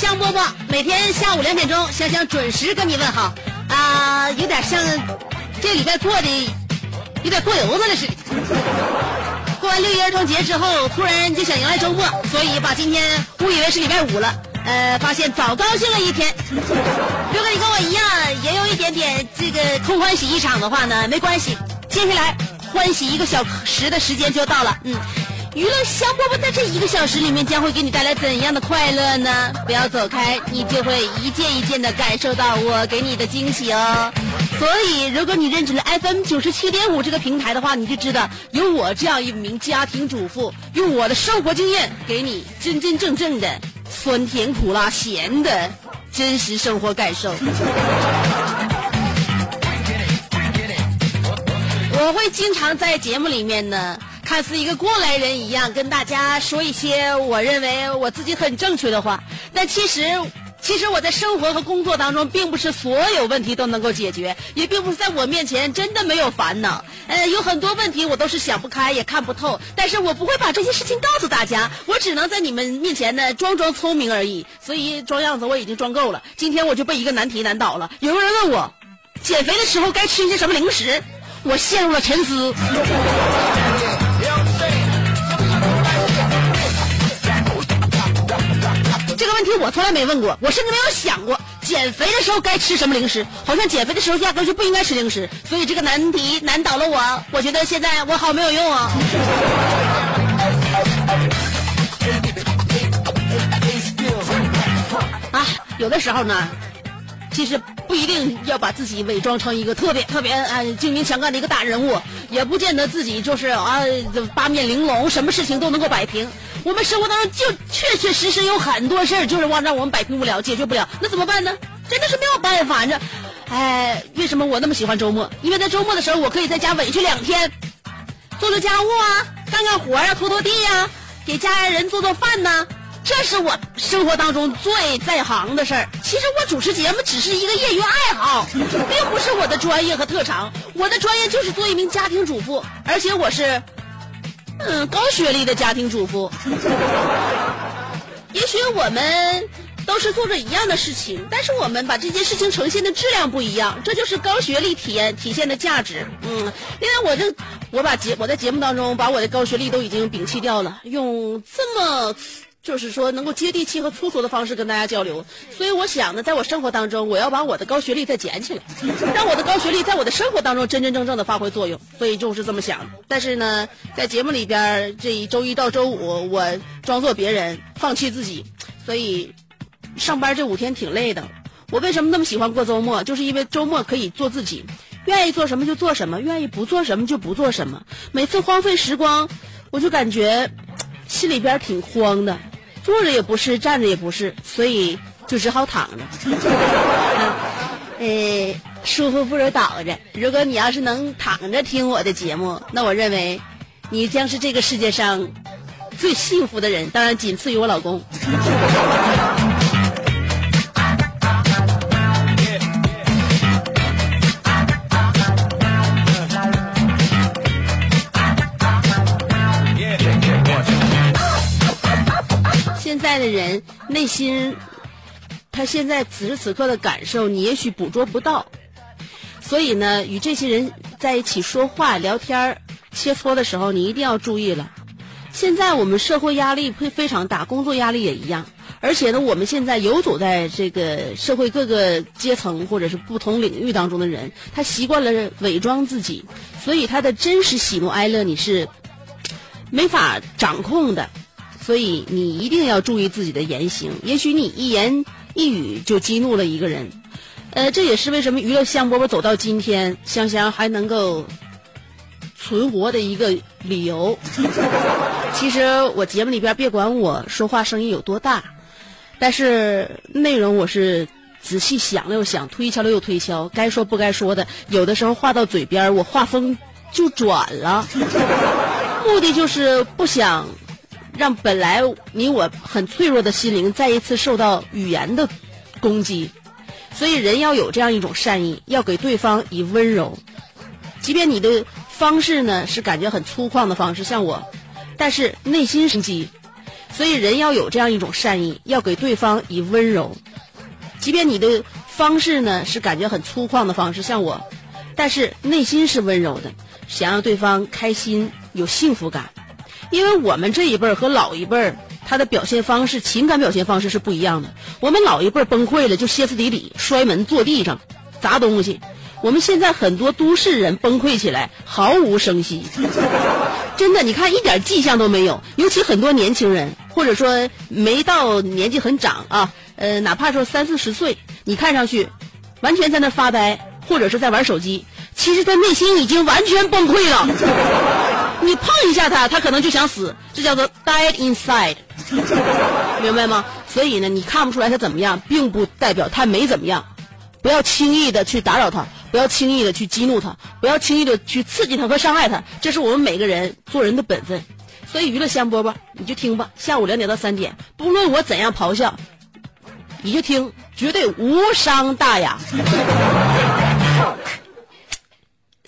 香饽饽，每天下午两点钟，香香准时跟你问好。啊、有点像这礼拜过的有点过油子了似的。过完六一儿童节之后，突然就想迎来周末，所以把今天误以为是礼拜五了。呃，发现早高兴了一天。如果你跟我一样，也有一点点这个空欢喜一场的话呢，没关系。接下来欢喜一个小时的时间就到了，嗯。娱乐香饽饽在这一个小时里面将会给你带来怎样的快乐呢？不要走开，你就会一件一件的感受到我给你的惊喜哦。所以，如果你认准了 FM 九十七点五这个平台的话，你就知道有我这样一名家庭主妇，用我的生活经验给你真真正正的酸甜苦辣咸的真实生活感受。我会经常在节目里面呢，看似一个过来人一样，跟大家说一些我认为我自己很正确的话，但其实。其实我在生活和工作当中，并不是所有问题都能够解决，也并不是在我面前真的没有烦恼。呃，有很多问题我都是想不开，也看不透，但是我不会把这些事情告诉大家，我只能在你们面前呢装装聪明而已。所以装样子我已经装够了。今天我就被一个难题难倒了。有个人问我，减肥的时候该吃一些什么零食？我陷入了沉思。问题我从来没问过，我甚至没有想过减肥的时候该吃什么零食。好像减肥的时候压根就不应该吃零食，所以这个难题难倒了我。我觉得现在我好没有用啊。啊，有的时候呢，其实不一定要把自己伪装成一个特别特别啊精明强干的一个大人物，也不见得自己就是啊八面玲珑，什么事情都能够摆平。我们生活当中就确确实实有很多事儿，就是让让我们摆平不了、解决不了，那怎么办呢？真的是没有办法。这，哎，为什么我那么喜欢周末？因为在周末的时候，我可以在家委屈两天，做做家务啊，干干活啊，拖拖地呀、给家人做做饭呐、这是我生活当中最在行的事儿。其实我主持节目只是一个业余爱好，并不是我的专业和特长。我的专业就是做一名家庭主妇，而且我是，嗯，高学历的家庭主妇。也许我们都是做着一样的事情，但是我们把这件事情呈现的质量不一样，这就是高学历体验体现的价值。嗯，另外我这我把节我在节目当中把我的高学历都已经摒弃掉了，用这么。就是说，能够接地气和粗俗的方式跟大家交流，所以我想呢，在我生活当中，我要把我的高学历再捡起来，让我的高学历在我的生活当中真真正正的发挥作用，所以就是这么想。但是呢，在节目里边，这一周一到周五，我装作别人，放弃自己，所以上班这五天挺累的。我为什么那么喜欢过周末？就是因为周末可以做自己，愿意做什么就做什么，愿意不做什么就不做什么。每次荒废时光，我就感觉心里边挺慌的，坐着也不是，站着也不是，所以就只好躺着。呃，舒服不如倒着。如果你要是能躺着听我的节目，那我认为你将是这个世界上最幸福的人，当然仅次于我老公。的人内心，他现在此时此刻的感受，你也许捕捉不到。所以呢，与这些人在一起说话、聊天、切磋的时候，你一定要注意了。现在我们社会压力会非常大，工作压力也一样。而且呢，我们现在游走在这个社会各个阶层或者是不同领域当中的人，他习惯了伪装自己，所以他的真实喜怒哀乐你是没法掌控的。所以你一定要注意自己的言行。也许你一言一语就激怒了一个人。呃，这也是为什么娱乐香饽饽走到今天，香香还能够存活的一个理由。其实我节目里边别管我说话声音有多大，但是内容我是仔细想了又想，推敲了又推敲，该说不该说的，有的时候话到嘴边，我话锋就转了，目的就是不想让本来你我很脆弱的心灵再一次受到语言的攻击。所以人要有这样一种善意，要给对方以温柔，即便你的方式呢是感觉很粗犷的方式，像我，但是内心生机。所以人要有这样一种善意，要给对方以温柔，即便你的方式呢是感觉很粗犷的方式，像我，但是内心是温柔的，想让对方开心有幸福感。因为我们这一辈儿和老一辈儿。他的表现方式、情感表现方式是不一样的。我们老一辈儿崩溃了就歇斯底里、摔门、坐地上、砸东西。我们现在很多都市人崩溃起来毫无声息，真的，你看一点迹象都没有。尤其很多年轻人，或者说没到年纪很长啊，呃，哪怕说三四十岁，你看上去完全在那发呆，或者是在玩手机，其实他内心已经完全崩溃了。你碰一下他，他可能就想死，这叫做 dead inside，明白吗？所以呢，你看不出来他怎么样，并不代表他没怎么样。不要轻易的去打扰他，不要轻易的去激怒他，不要轻易的去刺激他和伤害他，这是我们每个人做人的本分。所以娱乐香饽饽，你就听吧。下午两点到三点，不论我怎样咆哮，你就听，绝对无伤大雅。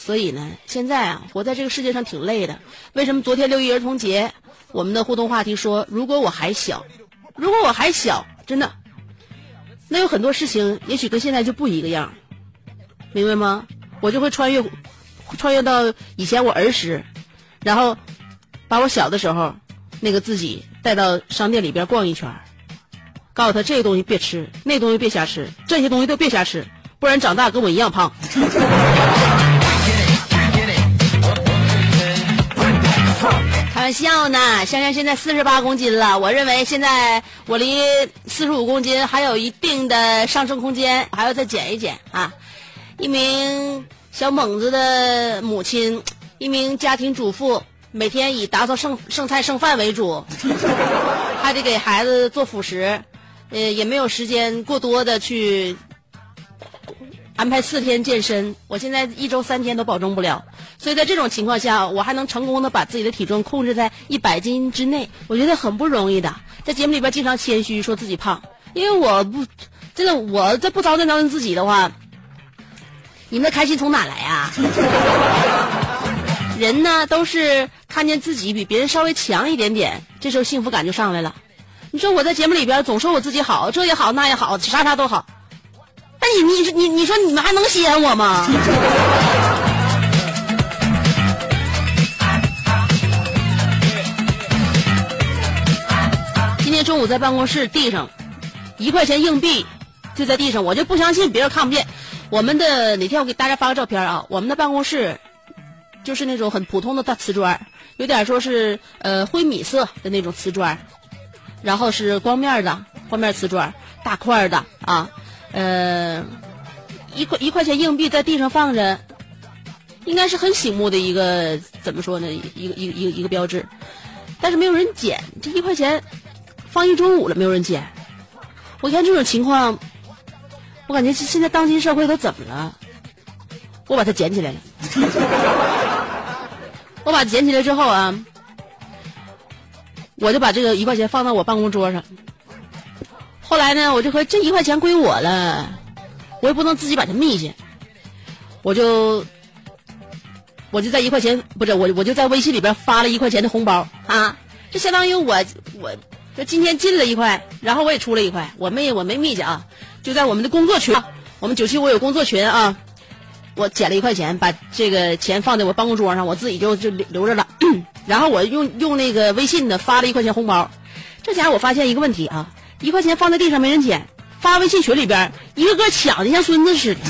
所以呢，现在啊，活在这个世界上挺累的。为什么昨天六一儿童节，我们的互动话题说，如果我还小，如果我还小，真的，那有很多事情也许跟现在就不一个样，明白吗？我就会穿越，穿越到以前我儿时，然后把我小的时候那个自己带到商店里边逛一圈，告诉他这个东西别吃，那东西别瞎吃，这些东西都别瞎吃，不然长大跟我一样胖。笑呢，香香现在四十八公斤了，我认为现在我离四十五公斤还有一定的上升空间，还要再减一减啊！一名小猛子的母亲，一名家庭主妇，每天以打扫剩剩菜剩饭为主，还得给孩子做辅食，呃，也没有时间过多的去。安排四天健身，我现在一周三天都保证不了，所以在这种情况下，我还能成功的把自己的体重控制在一百斤之内，我觉得很不容易的。在节目里边经常谦虚说自己胖，因为我不真的，我这不糟践糟践自己的话，你们的开心从哪来啊？人呢都是看见自己比别人稍微强一点点，这时候幸福感就上来了。你说我在节目里边总说我自己好，这也好那也好，啥啥都好。那你你你你说你们还能稀罕我吗？今天中午在办公室地上，一块钱硬币就在地上，我就不相信别人看不见。我们的哪天我给大家发个照片啊？我们的办公室就是那种很普通的大瓷砖，有点说是呃灰米色的那种瓷砖，然后是光面的光面瓷砖，大块的啊。呃，一块一块钱硬币在地上放着，应该是很醒目的一个怎么说呢？一个一个一个一个标志，但是没有人捡。这一块钱放一中午了，没有人捡。我看这种情况，我感觉现在当今社会都怎么了？我把它捡起来了。我把它捡起来之后啊，我就把这个一块钱放到我办公桌上。后来呢，我就和这一块钱归我了，我也不能自己把它密去，我就我就在一块钱不是我我就在微信里边发了一块钱的红包啊，这相当于我我就今天进了一块，然后我也出了一块，我没我没密去啊，就在我们的工作群，我们九七五有工作群啊，我捡了一块钱，把这个钱放在我办公桌上，我自己就就留留着了，然后我用用那个微信呢发了一块钱红包，这家伙我发现一个问题啊，一块钱放在地上没人捡，发微信群里边一个个抢的像孙子似的。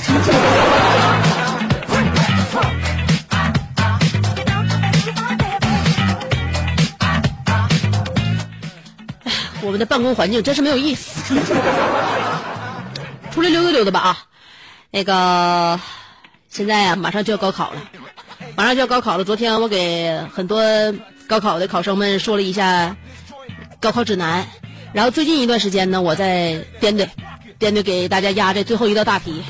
我们的办公环境真是没有意思。出来溜达溜达吧啊！那个，现在啊、马上就要高考了，马上就要高考了。昨天我给很多高考的考生们说了一下高考指南，然后最近一段时间呢，我在编队，编队给大家压这最后一道大题。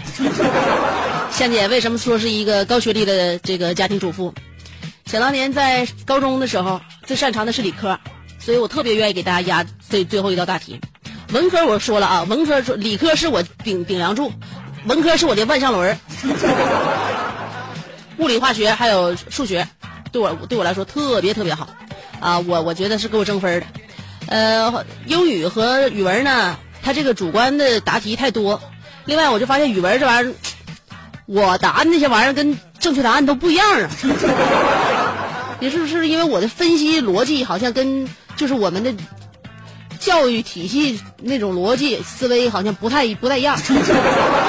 香姐为什么说是一个高学历的这个家庭主妇？想当年在高中的时候，最擅长的是理科，所以我特别愿意给大家压这最后一道大题。文科我说了啊，文科理科是我顶顶梁柱，文科是我的万向轮。物理、化学还有数学，对我对我来说特别特别好，啊，我我觉得是给我争分的。呃，英语和语文呢，它这个主观的答题太多。另外，我就发现语文这玩意儿，我答的那些玩意儿跟正确答案都不一样啊。也是不是因为我的分析逻辑好像跟就是我们的教育体系那种逻辑思维好像不太不太一样，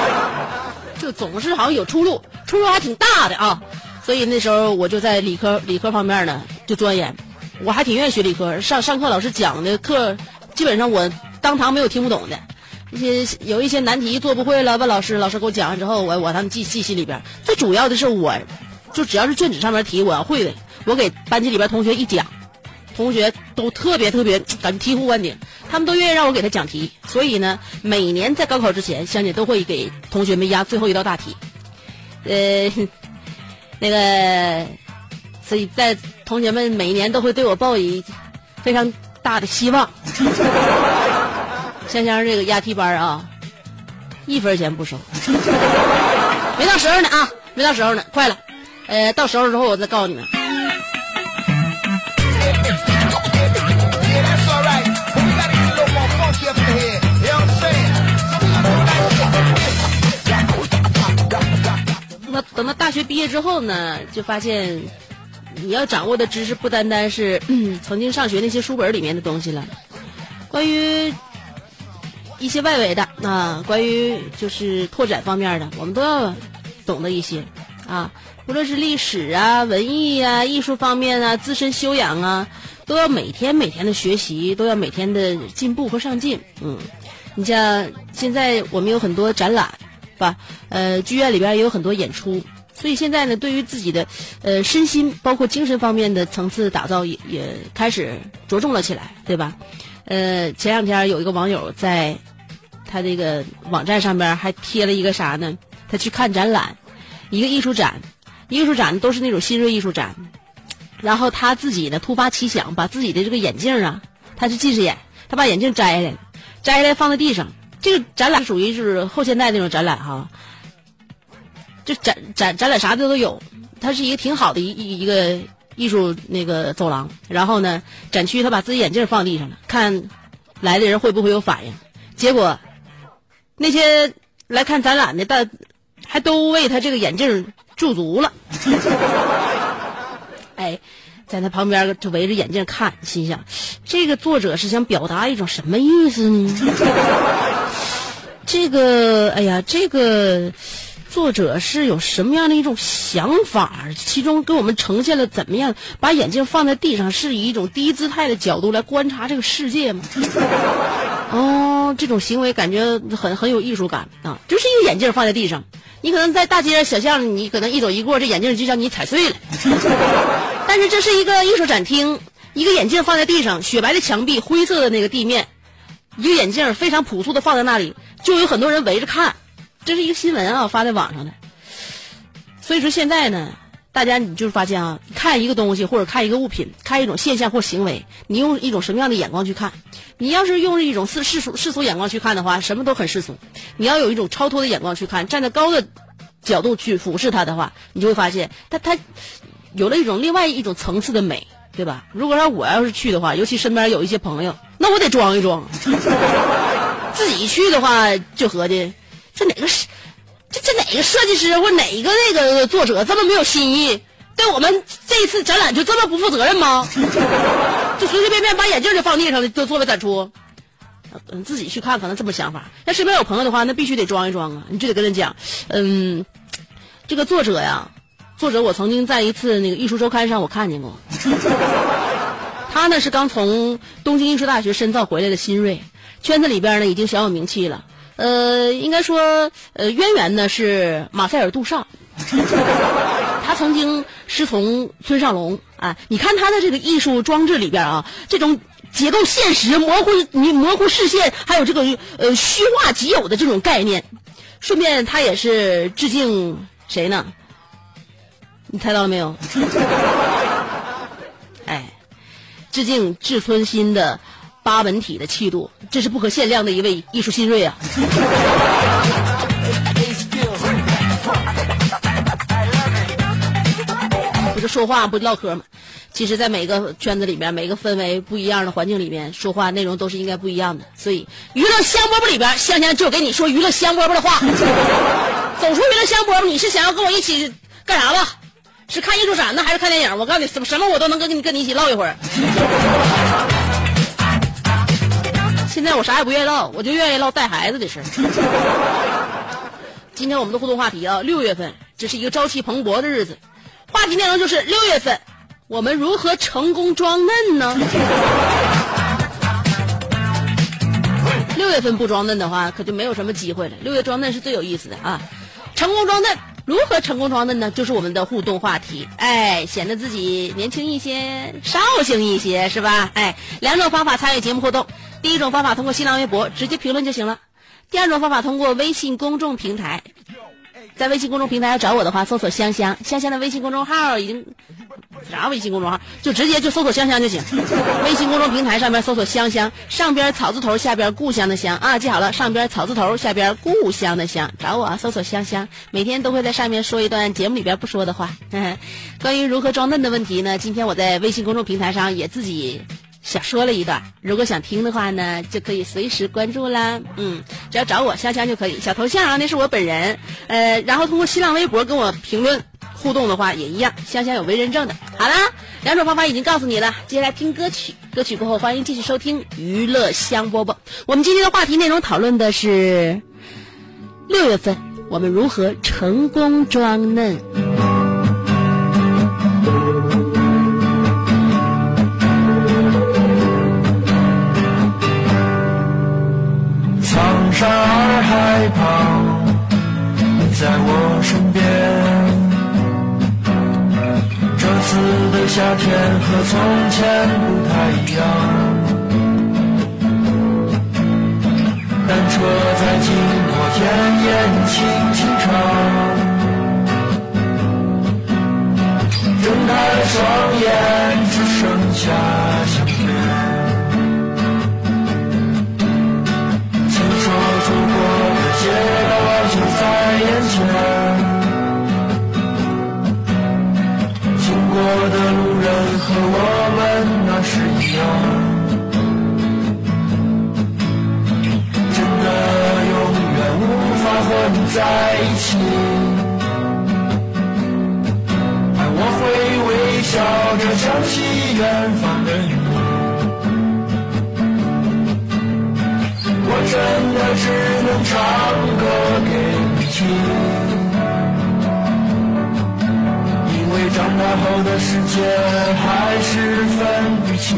就总是好像有出入，出入还挺大的啊。所以那时候我就在理科理科方面呢就钻研，我还挺愿意学理科。上上课老师讲的课，基本上我当堂没有听不懂的。一些有一些难题做不会了，问老师，老师给我讲完之后，我我他们记记心里边。最主要的是我，就只要是卷子上面题我要会的，我给班级里边同学一讲，同学都特别特别感觉醍醐灌顶，他们都愿意让我给他讲题。所以呢，每年在高考之前，香姐都会给同学们压最后一道大题。呃，那个，所以在同学们每年都会对我抱以非常大的希望。香香这个押题班啊，一分钱不收，没到时候呢啊，没到时候呢，快了，呃，到时候之后我再告诉你们。那等到大学毕业之后呢，就发现你要掌握的知识不单单是、曾经上学那些书本里面的东西了，关于一些外围的啊，关于就是拓展方面的，我们都要懂得一些啊，无论是历史啊、文艺啊、艺术方面啊、自身修养啊，都要每天每天的学习，都要每天的进步和上进。嗯，你像现在我们有很多展览，是吧？呃，剧院里边也有很多演出，所以现在呢，对于自己的呃身心包括精神方面的层次打造也也开始着重了起来，对吧？呃，前两天有一个网友在他这个网站上边还贴了一个啥呢？他去看展览，一个艺术展，艺术展都是那种新锐艺术展。然后他自己呢突发奇想，把自己的这个眼镜啊，他是近视眼，他把眼镜摘下来，摘下来放在地上。这个展览属于是后现代那种展览哈，就展展展览啥的都有，它是一个挺好的一一一个艺术那个走廊。然后呢，展区他把自己眼镜放地上了，看来的人会不会有反应。结果那些来看展览的，但还都为他这个眼镜驻足了。哎，在他旁边就围着眼镜看，心想这个作者是想表达一种什么意思呢？这个，哎呀，这个作者是有什么样的一种想法？其中给我们呈现了怎么样把眼镜放在地上，是以一种低姿态的角度来观察这个世界吗？哦，这种行为感觉很很有艺术感啊！就是一个眼镜放在地上，你可能在大街上小巷，你可能一走一过，这眼镜就让你踩碎了。但是这是一个艺术展厅，一个眼镜放在地上，雪白的墙壁，灰色的那个地面，一个眼镜非常朴素的放在那里，就有很多人围着看。这是一个新闻啊，发在网上的。所以说现在呢，大家你就是发现啊，看一个东西或者看一个物品，看一种现象或行为，你用一种什么样的眼光去看？你要是用一种世世俗世俗眼光去看的话，什么都很世俗。你要有一种超脱的眼光去看，站在高的角度去俯视它的话，你就会发现，它它有了一种另外一种层次的美，对吧？如果让我要是去的话，尤其身边有一些朋友，那那我得装一装。自己去的话，就合计这哪个是这这哪个设计师或哪一个那个作者这么没有新意，对我们这一次展览就这么不负责任吗？就随随便便把眼镜就放地上了，就作为展出。嗯，自己去看可能这么想法。要身边有朋友的话，那必须得装一装啊！你就得跟他讲，嗯，这个作者呀，作者我曾经在一次那个艺术周刊上我看见过，他呢是刚从东京艺术大学深造回来的新锐，圈子里边呢已经小有名气了。呃，应该说，呃，渊源呢是马塞尔·杜尚，他曾经师从村上隆啊。你看他的这个艺术装置里边啊，这种。结构现实，模糊你模糊视线，还有这个呃虚化即有的这种概念。顺便，他也是致敬谁呢？你猜到了没有？哎，致敬志村新的八纹体的气度，这是不可限量的一位艺术新锐啊！不就说话不唠嗑吗？其实，在每个圈子里面，每个氛围不一样的环境里面，说话内容都是应该不一样的。所以，娱乐香饽饽里边，香香就给你说娱乐香饽饽的话。走出娱乐香饽饽，你是想要跟我一起干啥吧？是看艺术展呢，还是看电影？我告诉你，什么什么我都能跟你跟你一起唠一会儿。现在我啥也不愿意唠，我就愿意唠带孩子的事 今天我们的互动话题啊，六月份，这是一个朝气蓬勃的日子。话题内容就是六月份。我们如何成功装嫩呢？六月份不装嫩的话，可就没有什么机会了。六月装嫩是最有意思的啊！成功装嫩，如何成功装嫩呢？就是我们的互动话题。哎，显得自己年轻一些，绍兴一些，是吧？哎，两种方法参与节目互动。第一种方法通过新浪微博直接评论就行了。第二种方法通过微信公众平台。在微信公众平台要找我的话，搜索香香香香的微信公众号已经啥微信公众号，就直接就搜索香香就行。微信公众平台上面搜索香香，上边草字头，下边故乡的乡啊，记好了，上边草字头，下边故乡的乡，找我搜索香香，每天都会在上面说一段节目里边不说的话。关于如何装嫩的问题呢？今天我在微信公众平台上也自己。想说了一段，如果想听的话呢，就可以随时关注啦。嗯，只要找我香香就可以，小头像啊，那是我本人。呃，然后通过新浪微博跟我评论互动的话也一样，香香有为认证的。好啦，两种方法已经告诉你了，接下来听歌曲，歌曲过后欢迎继续收听娱乐香饽饽。我们今天的话题内容讨论的是六月份我们如何成功装嫩。洱海旁，你在我身边。这次的夏天和从前不太一样。单车在经过田野，轻轻唱。睁开双眼，只剩下街道就在眼前。因为长大后的世界还是分不清，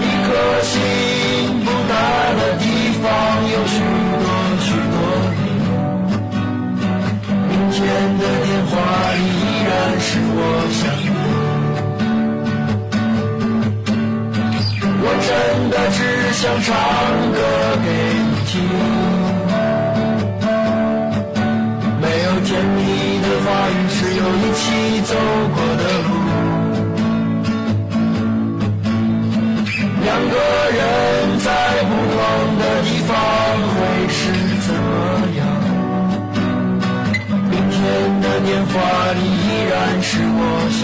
一颗心不大的地方有许多许多你，明天的电话里依然是我想你，我真的只想唱歌给。方会是怎么样？明天的年华里依然是我想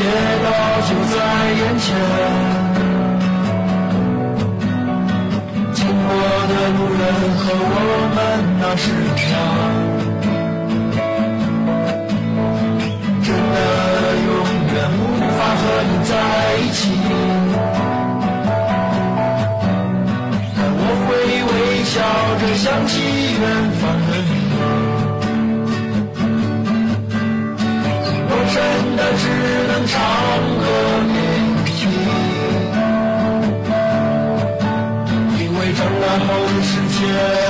街道就在眼前。经过的路人和我们那时一样，真的永远无法和你在一起。但我会微笑着想起只能唱歌给你听。因为长大后的世界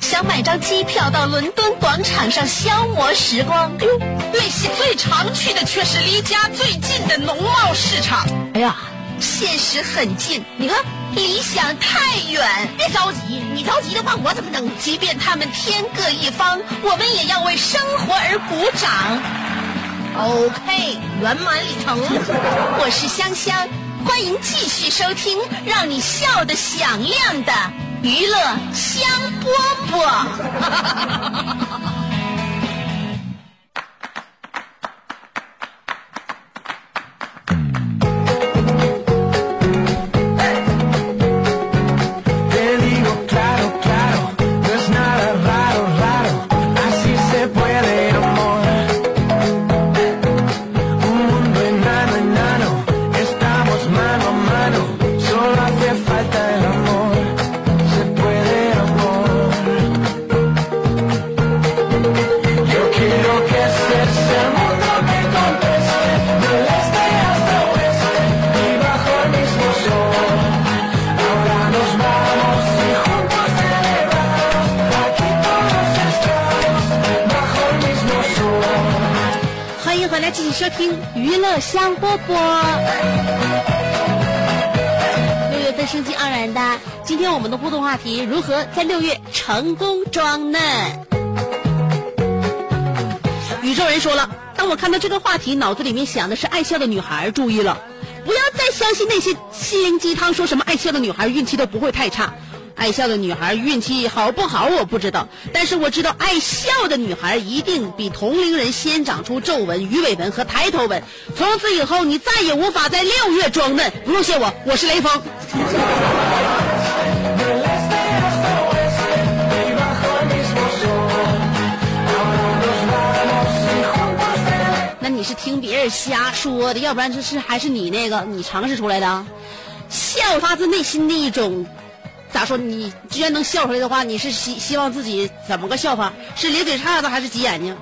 想买张机票到伦敦广场上消磨时光，内心最常去的却是离家最近的农贸市场。哎呀，现实很近，你看理想太远。别着急，你着急的话，我怎么整？即便他们天各一方，我们也要为生活而鼓掌。OK，圆满里程。我是香香，欢迎继续收听让你笑得响亮的娱乐香饽饽。香饽饽。六月份生机盎然的，今天我们的互动话题：如何在六月成功装嫩？宇宙人说了，当我看到这个话题，脑子里面想的是爱笑的女孩。注意了，不要再相信那些心灵鸡汤，说什么爱笑的女孩运气都不会太差。爱笑的女孩运气好不好我不知道，但是我知道爱笑的女孩一定比同龄人先长出皱纹、鱼尾纹和抬头纹。从此以后，你再也无法在六月装嫩。不用谢我，我是雷锋。那你是听别人瞎说的，要不然这是还是你那个你尝试出来的啊？笑发自内心的一种，咋说？你居然能笑出来的话，你是希希望自己怎么个笑法？是咧嘴叉子还是挤眼睛？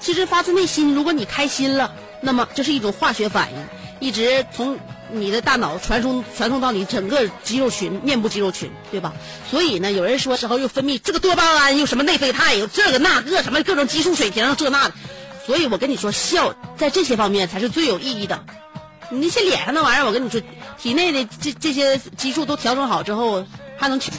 其实发自内心，如果你开心了，那么这是一种化学反应，一直从你的大脑传送传送到你整个肌肉群、面部肌肉群，对吧？所以呢，有人说时候又分泌这个多巴胺，又什么内啡肽，又这个那个什么各种激素水平这那的。所以我跟你说，笑在这些方面才是最有意义的。你那些脸上那玩意儿，我跟你说，体内的这这些激素都调整好之后，还能去。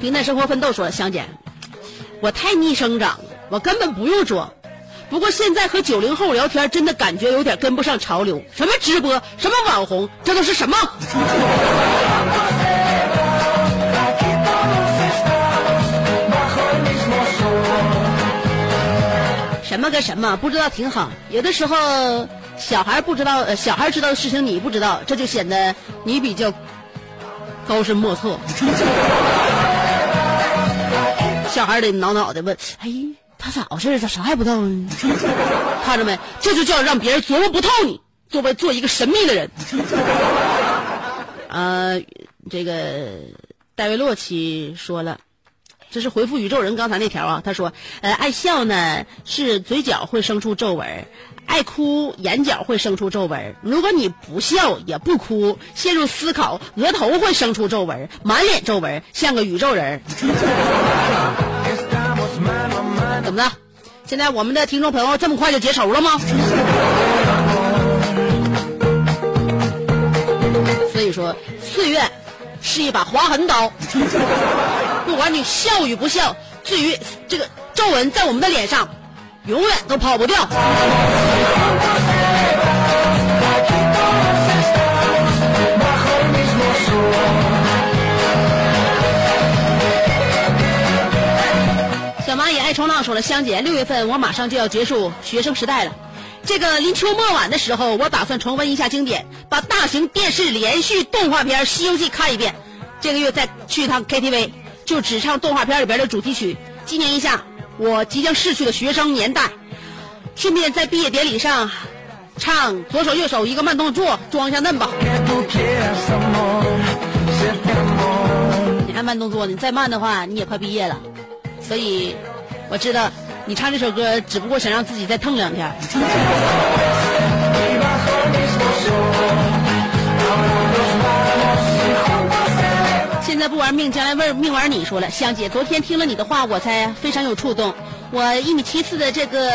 平淡生活奋斗说，香姐，我太逆生长了，我根本不用装。不过现在和九零后聊天，真的感觉有点跟不上潮流。什么直播，什么网红，这都是什么？什么个什么，不知道挺好。有的时候小孩不知道，小孩知道的事情你不知道，这就显得你比较高深莫测。小孩得挠挠的问：“哎，他咋回事？咋啥也不知道呢？”看着没，这就叫让别人琢磨不透你，作为做一个神秘的人。呃，这个戴维洛奇说了。这是回复宇宙人刚才那条啊，他说，呃，爱笑呢是嘴角会生出皱纹，爱哭眼角会生出皱纹。如果你不笑也不哭，陷入思考，额头会生出皱纹，满脸皱纹，像个宇宙人。怎么的？现在我们的听众朋友这么快就结仇了吗？所以说，岁月是一把划痕刀。不管你笑与不笑，至于这个皱纹在我们的脸上，永远都跑不掉。小蚂蚁爱冲浪说了，香姐，六月份我马上就要结束学生时代了。这个临秋末晚的时候，我打算重温一下经典，把大型电视连续动画片《西游记》看一遍。这个月再去一趟 KTV。就只唱动画片里边的主题曲，纪念一下我即将逝去的学生年代，顺便在毕业典礼上唱左手右手一个慢动作，装一下嫩吧。你还慢动作，你再慢的话你也快毕业了，所以我知道你唱这首歌只不过想让自己再痛两天。现在不玩命，将来玩命玩你。说了，香姐，昨天听了你的话，我才非常有触动。我一米七四的这个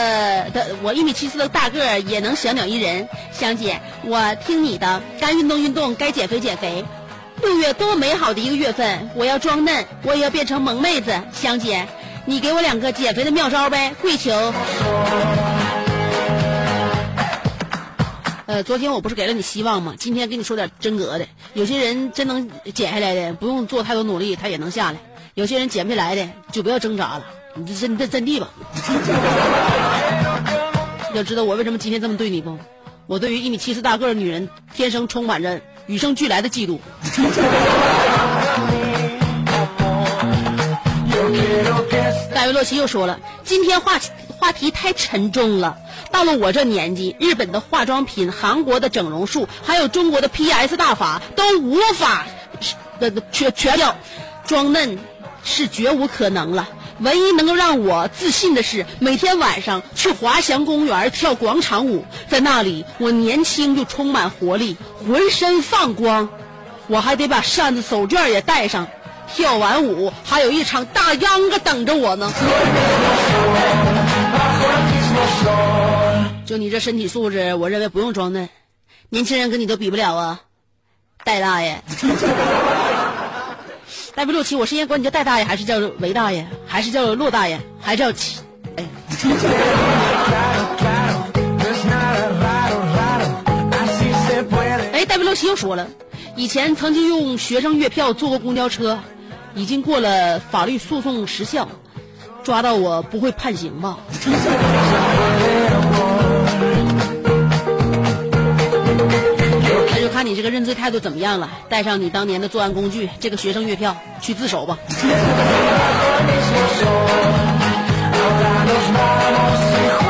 的，我一米七四的大个也能小鸟依人。香姐，我听你的，该运动运动，该减肥减肥。六月多美好的一个月份，我要装嫩，我也要变成萌妹子。香姐，你给我两个减肥的妙招呗，跪求。呃，昨天我不是给了你希望吗？今天跟你说点真格的。有些人真能减下来的，不用做太多努力，他也能下来；有些人减不下来的，就不要挣扎了，你就真真阵地吧。要知道我为什么今天这么对你不？我对于一米七四大个的女人，天生充满着与生俱来的嫉妒。维洛奇又说了，今天话话题太沉重了。到了我这年纪，日本的化妆品、韩国的整容术，还有中国的 PS 大法都无法的全全掉，装嫩是绝无可能了。唯一能够让我自信的是，每天晚上去华翔公园跳广场舞，在那里我年轻又充满活力，浑身放光。我还得把扇子手绢也带上，跳完舞还有一场大秧歌等着我呢。就你这身体素质，我认为不用装嫩，年轻人跟你都比不了啊，戴大爷。戴不六七，我是应该管你叫戴大爷，还是叫韦大爷，还是叫骆大爷，还是叫七？哎。哎，戴不六七又说了，以前曾经用学生月票坐过公交车，已经过了法律诉讼时效，抓到我不会判刑吧？那就看你这个认罪态度怎么样了？带上你当年的作案工具，这个学生月票去自首吧。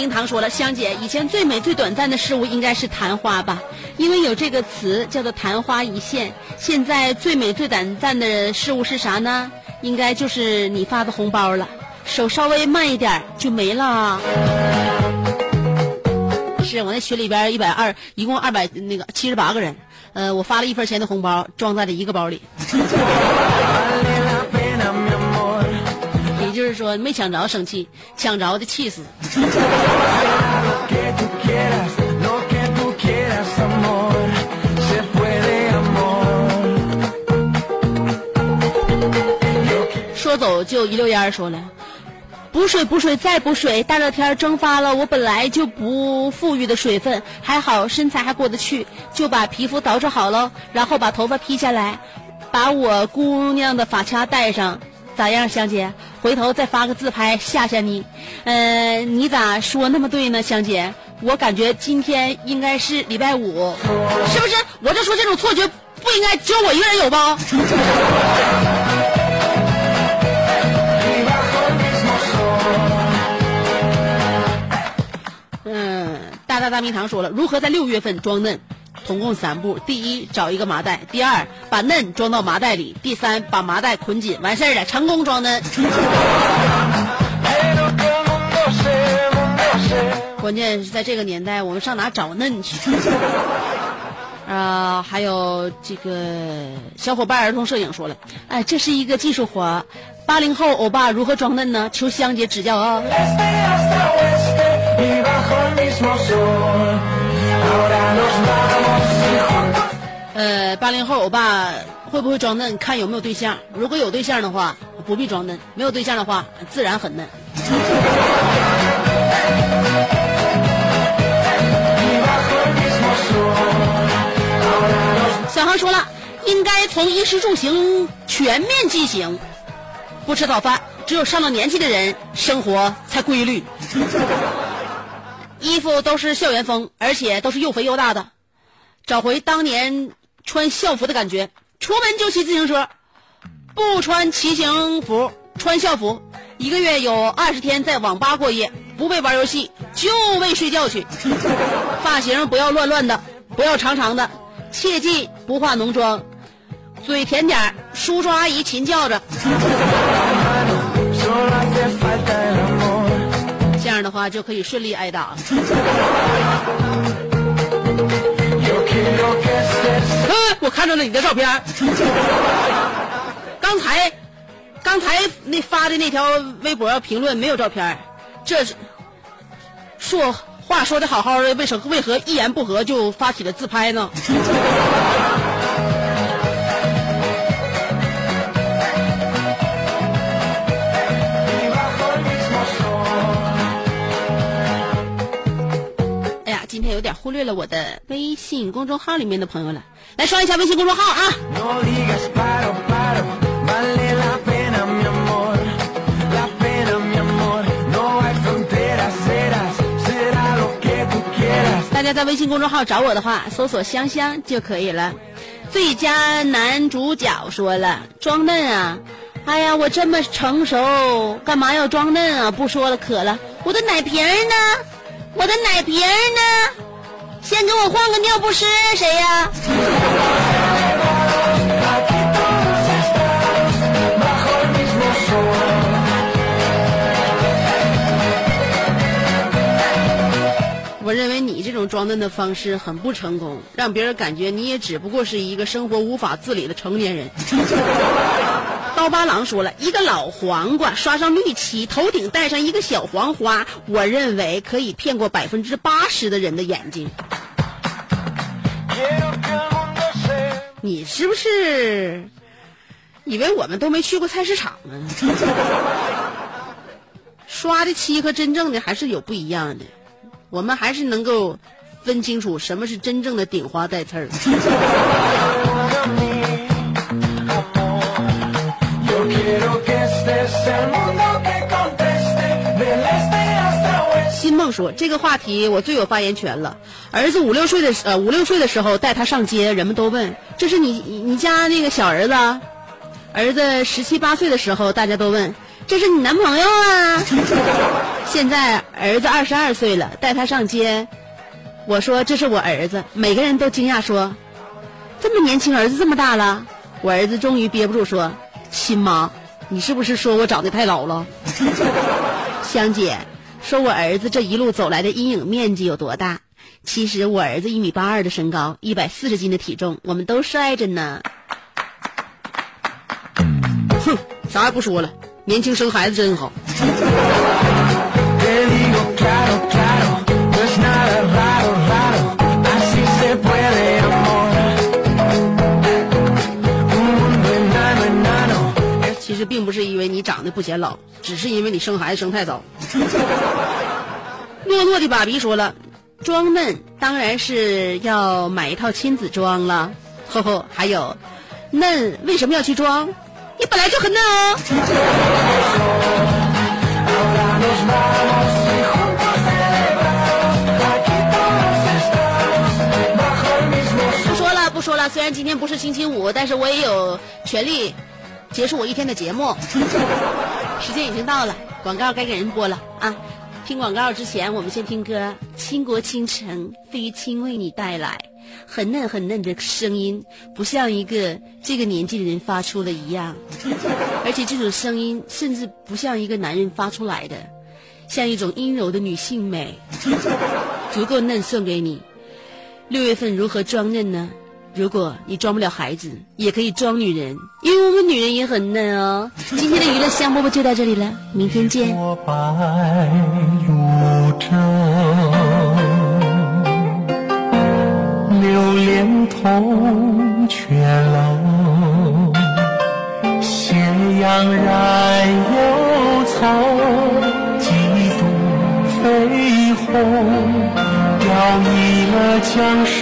冰糖说了，香姐，以前最美最短暂的事物应该是昙花吧，因为有这个词叫做昙花一现。现在最美最短暂的事物是啥呢？应该就是你发的红包了，手稍微慢一点就没了。是我那群里边一百二，一共二百那个七十八个人，呃，我发了一分钱的红包，装在了一个包里。说，没抢着生气，抢着的气死。说走就一溜烟儿说了。补水补水再补水，大热天蒸发了我本来就不富裕的水分，还好身材还过得去，就把皮肤捯饬好了，然后把头发披下来，把我姑娘的发卡戴上，咋样，香姐？回头再发个自拍吓吓你。呃，你咋说那么对呢，香姐？我感觉今天应该是礼拜五，是不是？我就说这种错觉不应该只有我一个人有吧？嗯，大大大蜜糖说了，如何在六月份装嫩？总共三步：第一，找一个麻袋；第二，把嫩装到麻袋里；第三，把麻袋捆紧，完事儿了，成功装嫩。关键是在这个年代，我们上哪找嫩去？啊，还有这个小伙伴儿童摄影说了，哎，这是一个技术活，八零后欧巴如何装嫩呢？求香姐指教啊！呃，八零后欧巴会不会装嫩？看有没有对象。如果有对象的话，不必装嫩；没有对象的话，自然很嫩。小航说了，应该从衣食住行全面进行，不吃早饭，只有上了年纪的人生活才规律。衣服都是校园风，而且都是又肥又大的，找回当年穿校服的感觉。出门就骑自行车，不穿骑行服，穿校服。一个月有二十天在网吧过夜，不为玩游戏，就为睡觉去。发型不要乱乱的，不要长长的，切记不化浓妆。嘴甜点儿，叔叔阿姨勤叫着。话就可以顺利挨打。嗯，我看着了你的照片。刚才，刚才那发的那条微博评论没有照片，这是说话说的好好的，为什为何一言不合就发起了自拍呢？有点忽略了我的微信公众号里面的朋友了，来刷一下微信公众号啊！大家在微信公众号找我的话，搜索“香香”就可以了。最佳男主角说了，装嫩啊！哎呀，我这么成熟，干嘛要装嫩啊？不说了，渴了。我的奶瓶呢？我的奶瓶呢？先给我换个尿不湿，谁呀.我认为你这种装嫩的方式很不成功，让别人感觉你也只不过是一个生活无法自理的成年人。刀疤狼说了，一个老黄瓜刷上绿漆，头顶戴上一个小黄花，我认为可以骗过百分之八十的人的眼睛。你是不是以为我们都没去过菜市场呢？刷的漆和真正的还是有不一样的，我们还是能够分清楚什么是真正的顶花带刺儿。说这个话题我最有发言权了。儿子五六岁的呃五六岁的时候带他上街，人们都问这是你你家那个小儿子？儿子十七八岁的时候，大家都问这是你男朋友啊？现在儿子二十二岁了，带他上街，我说这是我儿子，每个人都惊讶说这么年轻，儿子这么大了。我儿子终于憋不住说亲妈，你是不是说我长得太老了？香姐说我儿子这一路走来的阴影面积有多大？其实我儿子一米八二的身高，一百四十斤的体重，我们都帅着呢。哼，啥也不说了，年轻生孩子真好。不是因为你长得不显老，只是因为你生孩子生太早。诺诺的爸比说了，装嫩当然是要买一套亲子装了。呵呵，还有，嫩为什么要去装？你本来就很嫩哦。不说了，不说了。虽然今天不是星期五，但是我也有权利结束我一天的节目。时间已经到了，广告该给人播了啊！听广告之前，我们先听歌，《倾国倾城》，费玉清为你带来很嫩很嫩的声音，不像一个这个年纪的人发出的一样，而且这种声音甚至不像一个男人发出来的，像一种阴柔的女性美，足够嫩，送给你。六月份如何装嫩呢？如果你装不了孩子，也可以装女人，因为我们女人也很嫩哦。今天的娱乐香饽饽就到这里了，明天见。我白如舟，流连铜雀楼，斜阳染幽草，几度飞鸿，摇曳了江上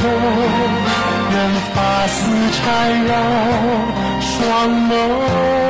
手，任发丝缠绕双眸。